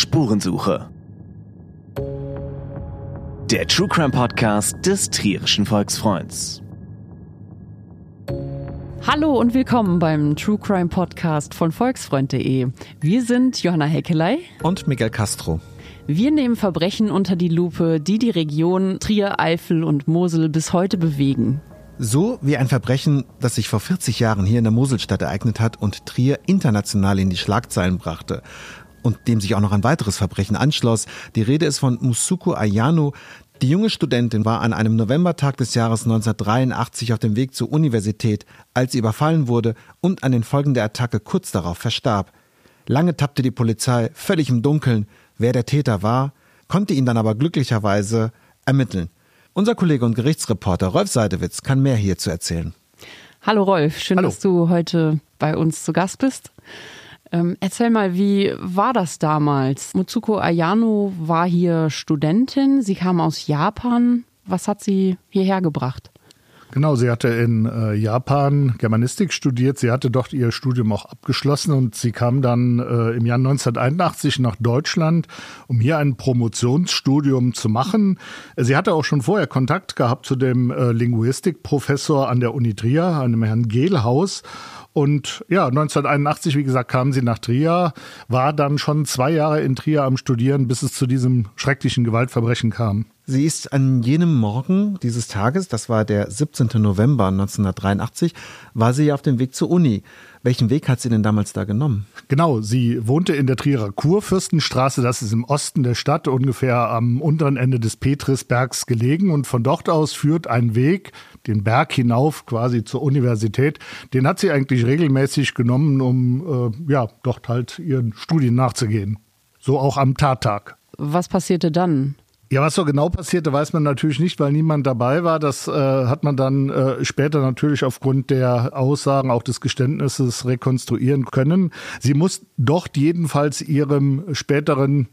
Spurensuche. Der True Crime Podcast des Trierischen Volksfreunds. Hallo und willkommen beim True Crime Podcast von Volksfreund.de. Wir sind Johanna Heckelei und Miguel Castro. Wir nehmen Verbrechen unter die Lupe, die die Region Trier, Eifel und Mosel bis heute bewegen. So wie ein Verbrechen, das sich vor 40 Jahren hier in der Moselstadt ereignet hat und Trier international in die Schlagzeilen brachte und dem sich auch noch ein weiteres Verbrechen anschloss. Die Rede ist von Musuko Ayano. Die junge Studentin war an einem Novembertag des Jahres 1983 auf dem Weg zur Universität, als sie überfallen wurde und an den Folgen der Attacke kurz darauf verstarb. Lange tappte die Polizei völlig im Dunkeln, wer der Täter war, konnte ihn dann aber glücklicherweise ermitteln. Unser Kollege und Gerichtsreporter Rolf Seidewitz kann mehr hierzu erzählen. Hallo Rolf, schön, Hallo. dass du heute bei uns zu Gast bist. Ähm, erzähl mal, wie war das damals? Mutsuko Ayano war hier Studentin, sie kam aus Japan. Was hat sie hierher gebracht? Genau, sie hatte in äh, Japan Germanistik studiert. Sie hatte dort ihr Studium auch abgeschlossen und sie kam dann äh, im Jahr 1981 nach Deutschland, um hier ein Promotionsstudium zu machen. Sie hatte auch schon vorher Kontakt gehabt zu dem äh, Linguistikprofessor an der Uni Trier, einem Herrn Gehlhaus. Und ja, 1981, wie gesagt, kam sie nach Trier, war dann schon zwei Jahre in Trier am Studieren, bis es zu diesem schrecklichen Gewaltverbrechen kam. Sie ist an jenem Morgen dieses Tages, das war der 17. November 1983, war sie auf dem Weg zur Uni. Welchen Weg hat sie denn damals da genommen? Genau, sie wohnte in der Trierer Kurfürstenstraße, das ist im Osten der Stadt, ungefähr am unteren Ende des Petrisbergs gelegen. Und von dort aus führt ein Weg den Berg hinauf quasi zur Universität. Den hat sie eigentlich regelmäßig genommen, um äh, ja, dort halt ihren Studien nachzugehen. So auch am Tattag. Was passierte dann? Ja, was so genau passierte, weiß man natürlich nicht, weil niemand dabei war. Das äh, hat man dann äh, später natürlich aufgrund der Aussagen, auch des Geständnisses rekonstruieren können. Sie muss dort jedenfalls ihrem späteren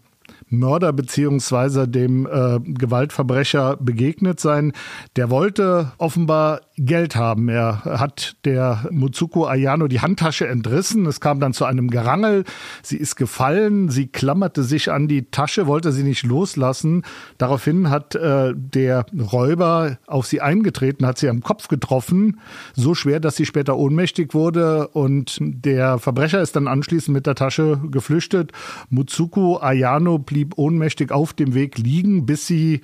Mörder beziehungsweise dem äh, Gewaltverbrecher begegnet sein. Der wollte offenbar Geld haben. Er hat der Mutsuko Ayano die Handtasche entrissen. Es kam dann zu einem Gerangel. Sie ist gefallen. Sie klammerte sich an die Tasche, wollte sie nicht loslassen. Daraufhin hat äh, der Räuber auf sie eingetreten, hat sie am Kopf getroffen. So schwer, dass sie später ohnmächtig wurde. Und der Verbrecher ist dann anschließend mit der Tasche geflüchtet. Mutsuko Ayano blieb ohnmächtig auf dem Weg liegen, bis sie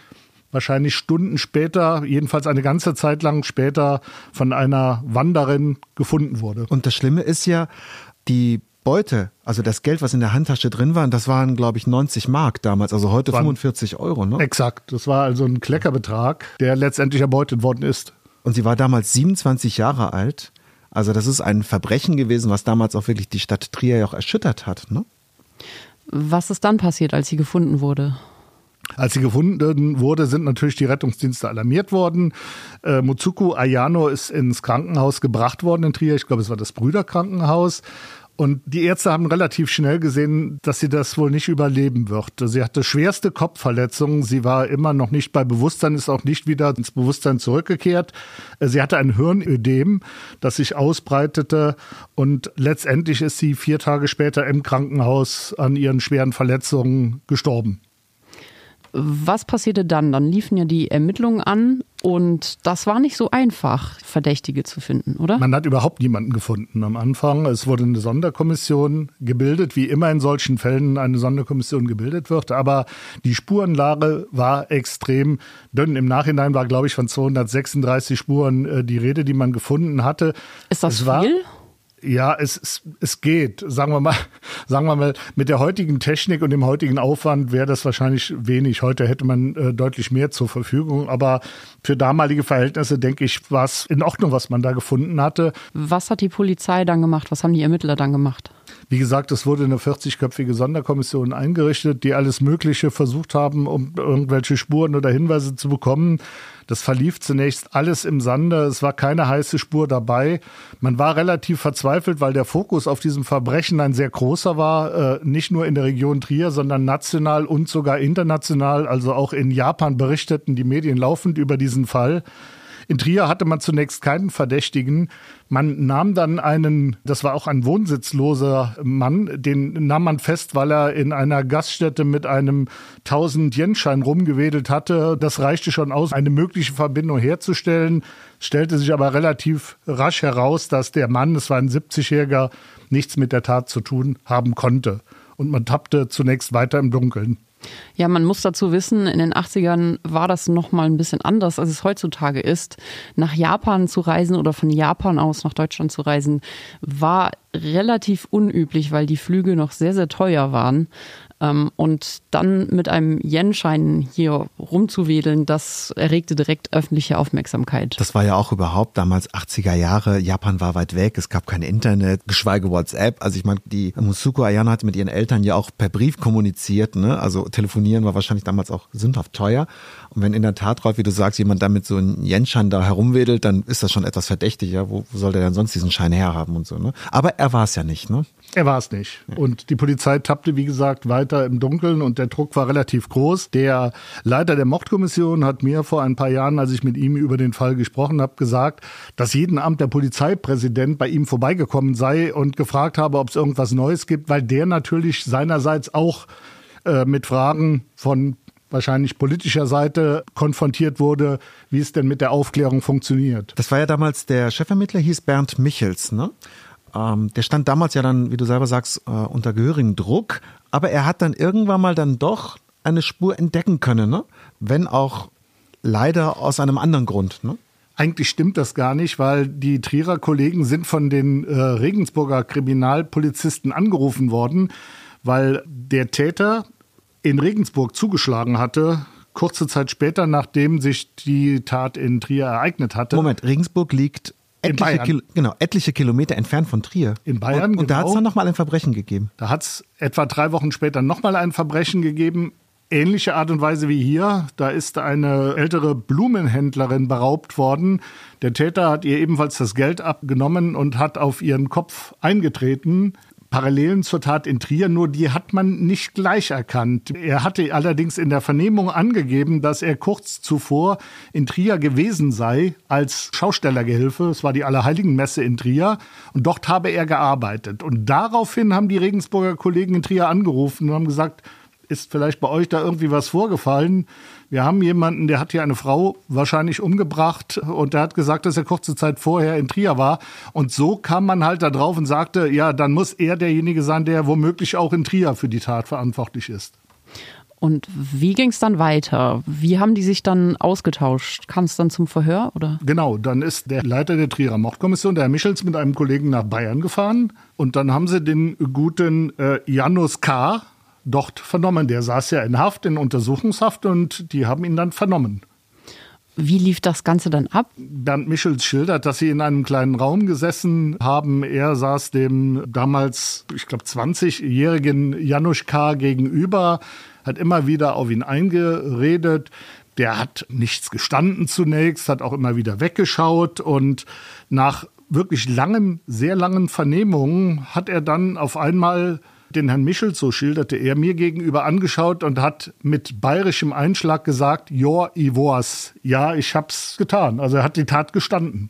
wahrscheinlich Stunden später, jedenfalls eine ganze Zeit lang später, von einer Wanderin gefunden wurde. Und das Schlimme ist ja, die Beute, also das Geld, was in der Handtasche drin war, das waren, glaube ich, 90 Mark damals, also heute 45 Euro, ne? Exakt. Das war also ein Kleckerbetrag, der letztendlich erbeutet worden ist. Und sie war damals 27 Jahre alt. Also das ist ein Verbrechen gewesen, was damals auch wirklich die Stadt Trier ja auch erschüttert hat, ne? Was ist dann passiert, als sie gefunden wurde? Als sie gefunden wurde, sind natürlich die Rettungsdienste alarmiert worden. Äh, Mutsuku Ayano ist ins Krankenhaus gebracht worden in Trier. Ich glaube, es war das Brüderkrankenhaus. Und die Ärzte haben relativ schnell gesehen, dass sie das wohl nicht überleben wird. Sie hatte schwerste Kopfverletzungen. Sie war immer noch nicht bei Bewusstsein, ist auch nicht wieder ins Bewusstsein zurückgekehrt. Äh, sie hatte ein Hirnödem, das sich ausbreitete. Und letztendlich ist sie vier Tage später im Krankenhaus an ihren schweren Verletzungen gestorben. Was passierte dann? Dann liefen ja die Ermittlungen an und das war nicht so einfach, Verdächtige zu finden, oder? Man hat überhaupt niemanden gefunden am Anfang. Es wurde eine Sonderkommission gebildet, wie immer in solchen Fällen eine Sonderkommission gebildet wird. Aber die Spurenlage war extrem dünn. Im Nachhinein war, glaube ich, von 236 Spuren äh, die Rede, die man gefunden hatte. Ist das es viel? Ja, es, es, es geht. Sagen wir mal, sagen wir mal, mit der heutigen Technik und dem heutigen Aufwand wäre das wahrscheinlich wenig. Heute hätte man äh, deutlich mehr zur Verfügung. Aber für damalige Verhältnisse, denke ich, war es in Ordnung, was man da gefunden hatte. Was hat die Polizei dann gemacht? Was haben die Ermittler dann gemacht? Wie gesagt, es wurde eine 40-köpfige Sonderkommission eingerichtet, die alles Mögliche versucht haben, um irgendwelche Spuren oder Hinweise zu bekommen. Das verlief zunächst alles im Sande. Es war keine heiße Spur dabei. Man war relativ verzweifelt, weil der Fokus auf diesem Verbrechen ein sehr großer war. Äh, nicht nur in der Region Trier, sondern national und sogar international. Also auch in Japan berichteten die Medien laufend über diesen Fall. In Trier hatte man zunächst keinen Verdächtigen. Man nahm dann einen, das war auch ein wohnsitzloser Mann, den nahm man fest, weil er in einer Gaststätte mit einem 1000-Yen-Schein rumgewedelt hatte. Das reichte schon aus, eine mögliche Verbindung herzustellen. Stellte sich aber relativ rasch heraus, dass der Mann, es war ein 70-Jähriger, nichts mit der Tat zu tun haben konnte. Und man tappte zunächst weiter im Dunkeln. Ja, man muss dazu wissen, in den 80ern war das noch mal ein bisschen anders, als es heutzutage ist. Nach Japan zu reisen oder von Japan aus nach Deutschland zu reisen, war relativ unüblich, weil die Flüge noch sehr, sehr teuer waren. Ähm, und dann mit einem Yen-Schein hier rumzuwedeln, das erregte direkt öffentliche Aufmerksamkeit. Das war ja auch überhaupt damals 80er Jahre. Japan war weit weg, es gab kein Internet, geschweige WhatsApp. Also ich meine, die Musuko Ayano hat mit ihren Eltern ja auch per Brief kommuniziert. Ne? Also telefonieren war wahrscheinlich damals auch sündhaft teuer. Und wenn in der Tat, Rolf, wie du sagst, jemand damit so einen Yen-Schein da herumwedelt, dann ist das schon etwas verdächtig. Ja? Wo, wo soll der denn sonst diesen Schein herhaben und so? Ne? Aber er war es ja nicht. Ne? Er war es nicht. Und die Polizei tappte, wie gesagt, weiter im Dunkeln und der Druck war relativ groß. Der Leiter der Mordkommission hat mir vor ein paar Jahren, als ich mit ihm über den Fall gesprochen habe, gesagt, dass jeden Abend der Polizeipräsident bei ihm vorbeigekommen sei und gefragt habe, ob es irgendwas Neues gibt, weil der natürlich seinerseits auch äh, mit Fragen von wahrscheinlich politischer Seite konfrontiert wurde, wie es denn mit der Aufklärung funktioniert. Das war ja damals der Chefermittler, hieß Bernd Michels, ne? Ähm, der stand damals ja dann, wie du selber sagst, äh, unter gehörigem Druck, aber er hat dann irgendwann mal dann doch eine Spur entdecken können, ne? wenn auch leider aus einem anderen Grund. Ne? Eigentlich stimmt das gar nicht, weil die Trierer Kollegen sind von den äh, Regensburger Kriminalpolizisten angerufen worden, weil der Täter in Regensburg zugeschlagen hatte, kurze Zeit später, nachdem sich die Tat in Trier ereignet hatte. Moment, Regensburg liegt etliche, Kil genau, etliche Kilometer entfernt von Trier. In Bayern. Und, und genau. da hat es dann nochmal ein Verbrechen gegeben. Da hat es etwa drei Wochen später nochmal ein Verbrechen gegeben. Ähnliche Art und Weise wie hier. Da ist eine ältere Blumenhändlerin beraubt worden. Der Täter hat ihr ebenfalls das Geld abgenommen und hat auf ihren Kopf eingetreten. Parallelen zur Tat in Trier, nur die hat man nicht gleich erkannt. Er hatte allerdings in der Vernehmung angegeben, dass er kurz zuvor in Trier gewesen sei als Schaustellergehilfe. Es war die Allerheiligenmesse in Trier und dort habe er gearbeitet. Und daraufhin haben die Regensburger Kollegen in Trier angerufen und haben gesagt, ist vielleicht bei euch da irgendwie was vorgefallen? Wir haben jemanden, der hat hier eine Frau wahrscheinlich umgebracht und der hat gesagt, dass er kurze Zeit vorher in Trier war. Und so kam man halt da drauf und sagte, ja, dann muss er derjenige sein, der womöglich auch in Trier für die Tat verantwortlich ist. Und wie ging es dann weiter? Wie haben die sich dann ausgetauscht? Kam es dann zum Verhör oder? Genau, dann ist der Leiter der Trierer Mordkommission, der Herr Michels, mit einem Kollegen nach Bayern gefahren und dann haben sie den guten äh, Janus K., dort vernommen. Der saß ja in Haft, in Untersuchungshaft und die haben ihn dann vernommen. Wie lief das Ganze dann ab? Bernd Michels schildert, dass sie in einem kleinen Raum gesessen haben. Er saß dem damals, ich glaube, 20-jährigen Janusz K. gegenüber, hat immer wieder auf ihn eingeredet. Der hat nichts gestanden zunächst, hat auch immer wieder weggeschaut und nach wirklich langen, sehr langen Vernehmungen hat er dann auf einmal den Herrn Michel, so schilderte er mir gegenüber, angeschaut und hat mit bayerischem Einschlag gesagt, ja, ich war's. Ja, ich hab's getan. Also er hat die Tat gestanden.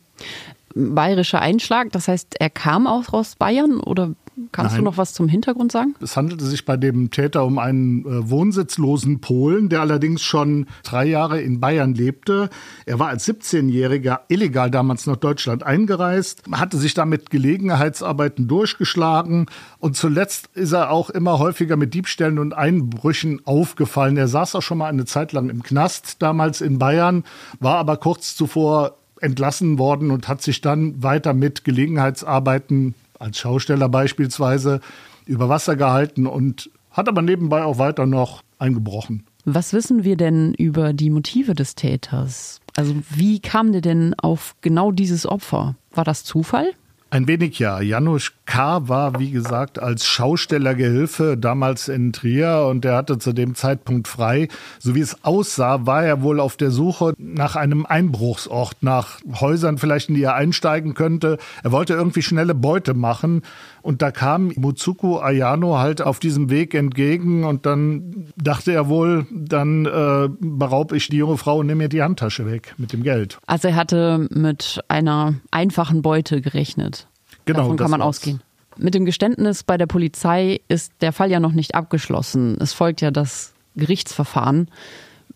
Bayerischer Einschlag, das heißt, er kam auch aus Bayern oder Kannst Nein. du noch was zum Hintergrund sagen? Es handelte sich bei dem Täter um einen äh, wohnsitzlosen Polen, der allerdings schon drei Jahre in Bayern lebte. Er war als 17-Jähriger illegal damals nach Deutschland eingereist, hatte sich damit Gelegenheitsarbeiten durchgeschlagen und zuletzt ist er auch immer häufiger mit Diebstählen und Einbrüchen aufgefallen. Er saß auch schon mal eine Zeit lang im Knast damals in Bayern, war aber kurz zuvor entlassen worden und hat sich dann weiter mit Gelegenheitsarbeiten als Schausteller beispielsweise über Wasser gehalten und hat aber nebenbei auch weiter noch eingebrochen. Was wissen wir denn über die Motive des Täters? Also wie kam der denn auf genau dieses Opfer? War das Zufall? Ein wenig ja. Janusz K. war, wie gesagt, als Schaustellergehilfe damals in Trier und er hatte zu dem Zeitpunkt frei. So wie es aussah, war er wohl auf der Suche nach einem Einbruchsort, nach Häusern vielleicht, in die er einsteigen könnte. Er wollte irgendwie schnelle Beute machen und da kam Mutsuko Ayano halt auf diesem Weg entgegen und dann dachte er wohl, dann äh, beraube ich die junge Frau und nehme ihr die Handtasche weg mit dem Geld. Also er hatte mit einer einfachen Beute gerechnet. Genau, Davon kann man war's. ausgehen. Mit dem Geständnis bei der Polizei ist der Fall ja noch nicht abgeschlossen. Es folgt ja das Gerichtsverfahren.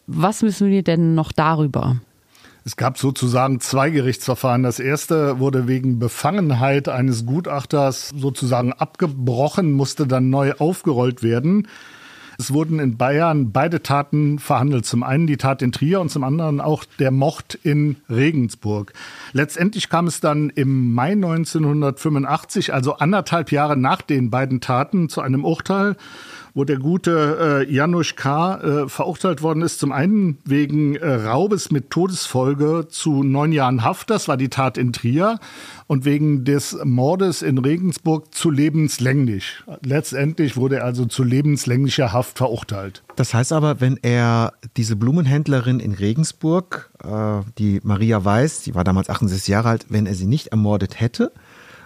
Was wissen wir denn noch darüber? Es gab sozusagen zwei Gerichtsverfahren. Das erste wurde wegen Befangenheit eines Gutachters sozusagen abgebrochen, musste dann neu aufgerollt werden. Es wurden in Bayern beide Taten verhandelt. Zum einen die Tat in Trier und zum anderen auch der Mord in Regensburg. Letztendlich kam es dann im Mai 1985, also anderthalb Jahre nach den beiden Taten, zu einem Urteil, wo der gute äh, Janusz K. Äh, verurteilt worden ist. Zum einen wegen äh, Raubes mit Todesfolge zu neun Jahren Haft. Das war die Tat in Trier. Und wegen des Mordes in Regensburg zu lebenslänglich. Letztendlich wurde er also zu lebenslänglicher Haft verurteilt. Das heißt aber, wenn er diese Blumenhändlerin in Regensburg, äh, die Maria Weiß, die war damals 68 Jahre alt, wenn er sie nicht ermordet hätte,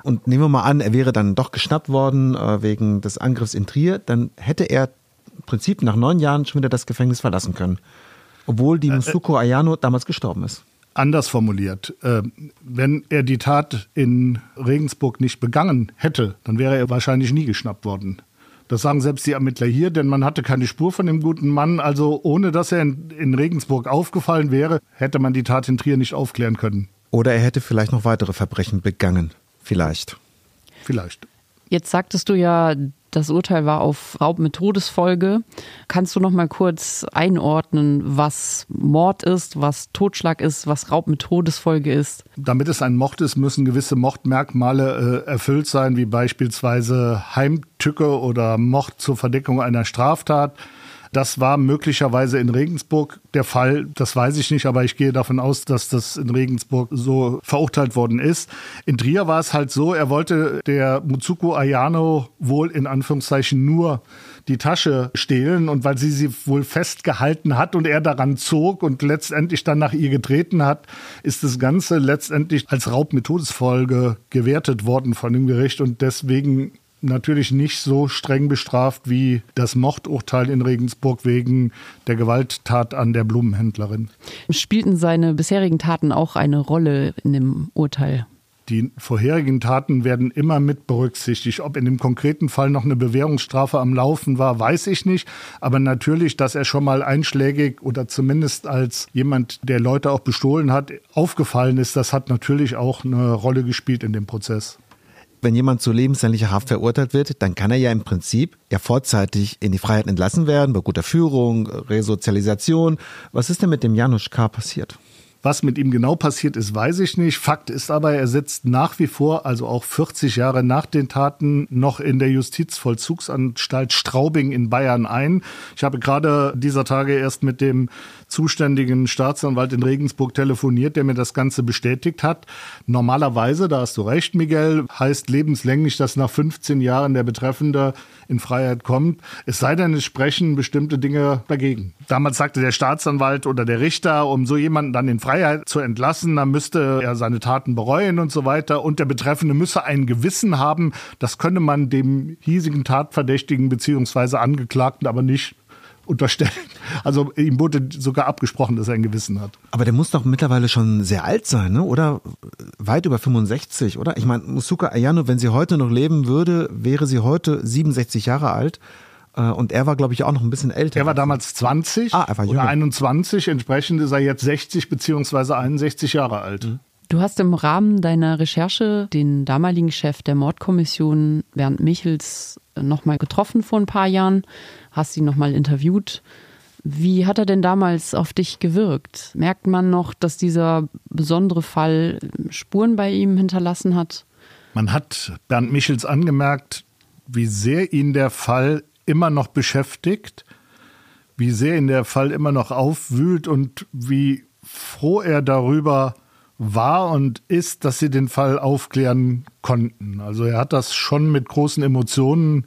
und nehmen wir mal an, er wäre dann doch geschnappt worden äh, wegen des Angriffs in Trier, dann hätte er im Prinzip nach neun Jahren schon wieder das Gefängnis verlassen können. Obwohl die Musuko Ayano damals gestorben ist. Anders formuliert, äh, wenn er die Tat in Regensburg nicht begangen hätte, dann wäre er wahrscheinlich nie geschnappt worden. Das sagen selbst die Ermittler hier, denn man hatte keine Spur von dem guten Mann. Also ohne dass er in, in Regensburg aufgefallen wäre, hätte man die Tat in Trier nicht aufklären können. Oder er hätte vielleicht noch weitere Verbrechen begangen. Vielleicht. Vielleicht. Jetzt sagtest du ja, das Urteil war auf Raub mit Todesfolge. Kannst du noch mal kurz einordnen, was Mord ist, was Totschlag ist, was Raub mit Todesfolge ist? Damit es ein Mord ist, müssen gewisse Mordmerkmale äh, erfüllt sein, wie beispielsweise Heimtücke oder Mord zur Verdeckung einer Straftat. Das war möglicherweise in Regensburg der Fall. Das weiß ich nicht, aber ich gehe davon aus, dass das in Regensburg so verurteilt worden ist. In Trier war es halt so, er wollte der Mutsuko Ayano wohl in Anführungszeichen nur die Tasche stehlen und weil sie sie wohl festgehalten hat und er daran zog und letztendlich dann nach ihr getreten hat, ist das Ganze letztendlich als Raub mit Todesfolge gewertet worden von dem Gericht und deswegen natürlich nicht so streng bestraft wie das Mordurteil in Regensburg wegen der Gewalttat an der Blumenhändlerin. Spielten seine bisherigen Taten auch eine Rolle in dem Urteil? Die vorherigen Taten werden immer mit berücksichtigt. Ob in dem konkreten Fall noch eine Bewährungsstrafe am Laufen war, weiß ich nicht. Aber natürlich, dass er schon mal einschlägig oder zumindest als jemand, der Leute auch bestohlen hat, aufgefallen ist, das hat natürlich auch eine Rolle gespielt in dem Prozess wenn jemand zu lebenslänglicher Haft verurteilt wird, dann kann er ja im Prinzip ja vorzeitig in die Freiheit entlassen werden, bei guter Führung, Resozialisation. Was ist denn mit dem Janusz K. passiert? Was mit ihm genau passiert ist, weiß ich nicht. Fakt ist aber, er sitzt nach wie vor, also auch 40 Jahre nach den Taten, noch in der Justizvollzugsanstalt Straubing in Bayern ein. Ich habe gerade dieser Tage erst mit dem zuständigen Staatsanwalt in Regensburg telefoniert, der mir das Ganze bestätigt hat. Normalerweise, da hast du recht, Miguel, heißt lebenslänglich, dass nach 15 Jahren der Betreffende in Freiheit kommt. Es sei denn, es sprechen bestimmte Dinge dagegen. Damals sagte der Staatsanwalt oder der Richter, um so jemanden dann in Freiheit zu entlassen, dann müsste er seine Taten bereuen und so weiter. Und der Betreffende müsse ein Gewissen haben. Das könne man dem hiesigen Tatverdächtigen beziehungsweise Angeklagten aber nicht unterstellen. Also ihm wurde sogar abgesprochen, dass er ein Gewissen hat. Aber der muss doch mittlerweile schon sehr alt sein, ne? oder weit über 65, oder? Ich meine, Musuka Ayano, wenn sie heute noch leben würde, wäre sie heute 67 Jahre alt. Äh, und er war, glaube ich, auch noch ein bisschen älter. Er war damals 20 ah, er war oder 21. Entsprechend ist er jetzt 60 beziehungsweise 61 Jahre alt. Mhm. Du hast im Rahmen deiner Recherche den damaligen Chef der Mordkommission, Bernd Michels, nochmal getroffen vor ein paar Jahren, hast ihn nochmal interviewt. Wie hat er denn damals auf dich gewirkt? Merkt man noch, dass dieser besondere Fall Spuren bei ihm hinterlassen hat? Man hat Bernd Michels angemerkt, wie sehr ihn der Fall immer noch beschäftigt, wie sehr ihn der Fall immer noch aufwühlt und wie froh er darüber war und ist, dass sie den Fall aufklären konnten. Also er hat das schon mit großen Emotionen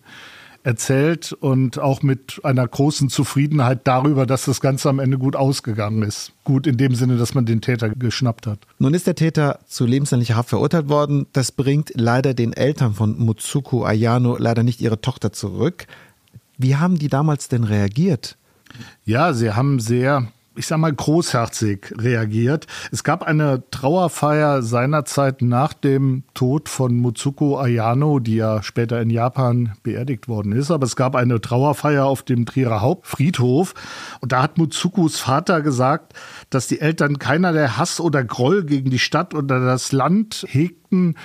erzählt und auch mit einer großen Zufriedenheit darüber, dass das Ganze am Ende gut ausgegangen ist. Gut in dem Sinne, dass man den Täter geschnappt hat. Nun ist der Täter zu lebenslänglicher Haft verurteilt worden. Das bringt leider den Eltern von Mutsuko Ayano leider nicht ihre Tochter zurück. Wie haben die damals denn reagiert? Ja, sie haben sehr ich sag mal, großherzig reagiert. Es gab eine Trauerfeier seinerzeit nach dem Tod von Mutsuko Ayano, die ja später in Japan beerdigt worden ist. Aber es gab eine Trauerfeier auf dem Trierer Hauptfriedhof. Und da hat Mutsukos Vater gesagt, dass die Eltern keinerlei Hass oder Groll gegen die Stadt oder das Land hegten,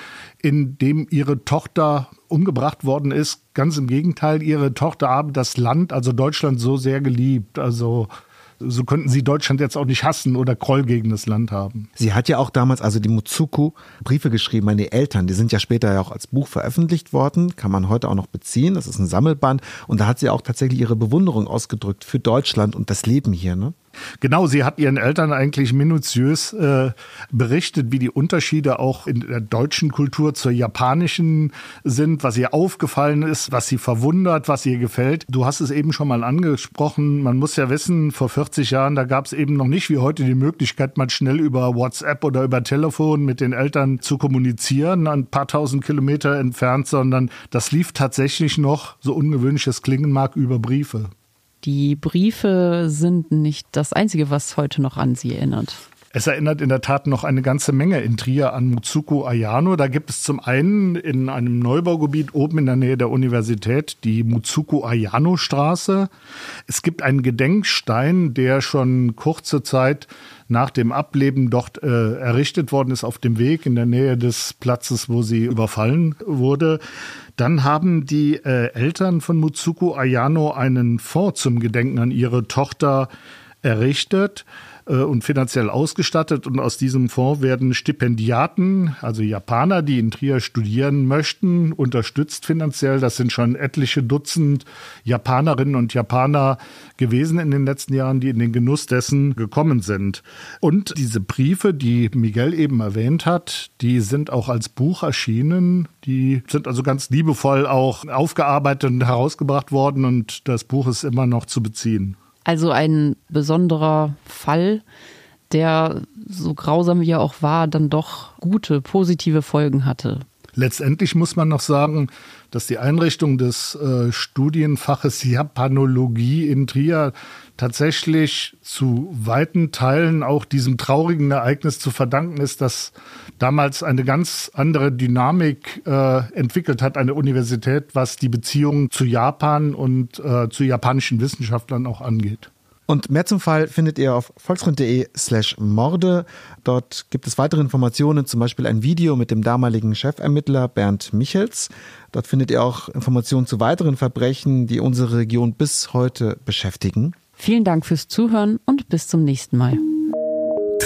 in dem ihre Tochter umgebracht worden ist. Ganz im Gegenteil, ihre Tochter habe das Land, also Deutschland, so sehr geliebt. Also so könnten sie Deutschland jetzt auch nicht hassen oder Groll gegen das Land haben. Sie hat ja auch damals, also die Mutsuku, Briefe geschrieben an die Eltern. Die sind ja später ja auch als Buch veröffentlicht worden, kann man heute auch noch beziehen. Das ist ein Sammelband. Und da hat sie auch tatsächlich ihre Bewunderung ausgedrückt für Deutschland und das Leben hier. Ne? Genau, sie hat ihren Eltern eigentlich minutiös äh, berichtet, wie die Unterschiede auch in der deutschen Kultur zur japanischen sind, was ihr aufgefallen ist, was sie verwundert, was ihr gefällt. Du hast es eben schon mal angesprochen. Man muss ja wissen, vor 40 Jahren, da gab es eben noch nicht wie heute die Möglichkeit, mal schnell über WhatsApp oder über Telefon mit den Eltern zu kommunizieren, ein paar tausend Kilometer entfernt, sondern das lief tatsächlich noch, so ungewöhnlich es klingen mag, über Briefe. Die Briefe sind nicht das Einzige, was heute noch an sie erinnert. Es erinnert in der Tat noch eine ganze Menge in Trier an Mutsuko Ayano. Da gibt es zum einen in einem Neubaugebiet oben in der Nähe der Universität die Mutsuko Ayano Straße. Es gibt einen Gedenkstein, der schon kurze Zeit nach dem Ableben dort äh, errichtet worden ist auf dem Weg in der Nähe des Platzes, wo sie überfallen wurde. Dann haben die äh, Eltern von Mutsuko Ayano einen Fonds zum Gedenken an ihre Tochter errichtet. Äh, und finanziell ausgestattet. Und aus diesem Fonds werden Stipendiaten, also Japaner, die in Trier studieren möchten, unterstützt finanziell. Das sind schon etliche Dutzend Japanerinnen und Japaner gewesen in den letzten Jahren, die in den Genuss dessen gekommen sind. Und diese Briefe, die Miguel eben erwähnt hat, die sind auch als Buch erschienen. Die sind also ganz liebevoll auch aufgearbeitet und herausgebracht worden und das Buch ist immer noch zu beziehen. Also ein besonderer Fall, der so grausam wie er auch war, dann doch gute, positive Folgen hatte. Letztendlich muss man noch sagen, dass die Einrichtung des äh, Studienfaches Japanologie in Trier tatsächlich zu weiten Teilen auch diesem traurigen Ereignis zu verdanken ist, dass damals eine ganz andere Dynamik äh, entwickelt hat, eine Universität, was die Beziehungen zu Japan und äh, zu japanischen Wissenschaftlern auch angeht. Und mehr zum Fall findet ihr auf volksfreund.de slash Morde. Dort gibt es weitere Informationen, zum Beispiel ein Video mit dem damaligen Chefermittler Bernd Michels. Dort findet ihr auch Informationen zu weiteren Verbrechen, die unsere Region bis heute beschäftigen. Vielen Dank fürs Zuhören und bis zum nächsten Mal.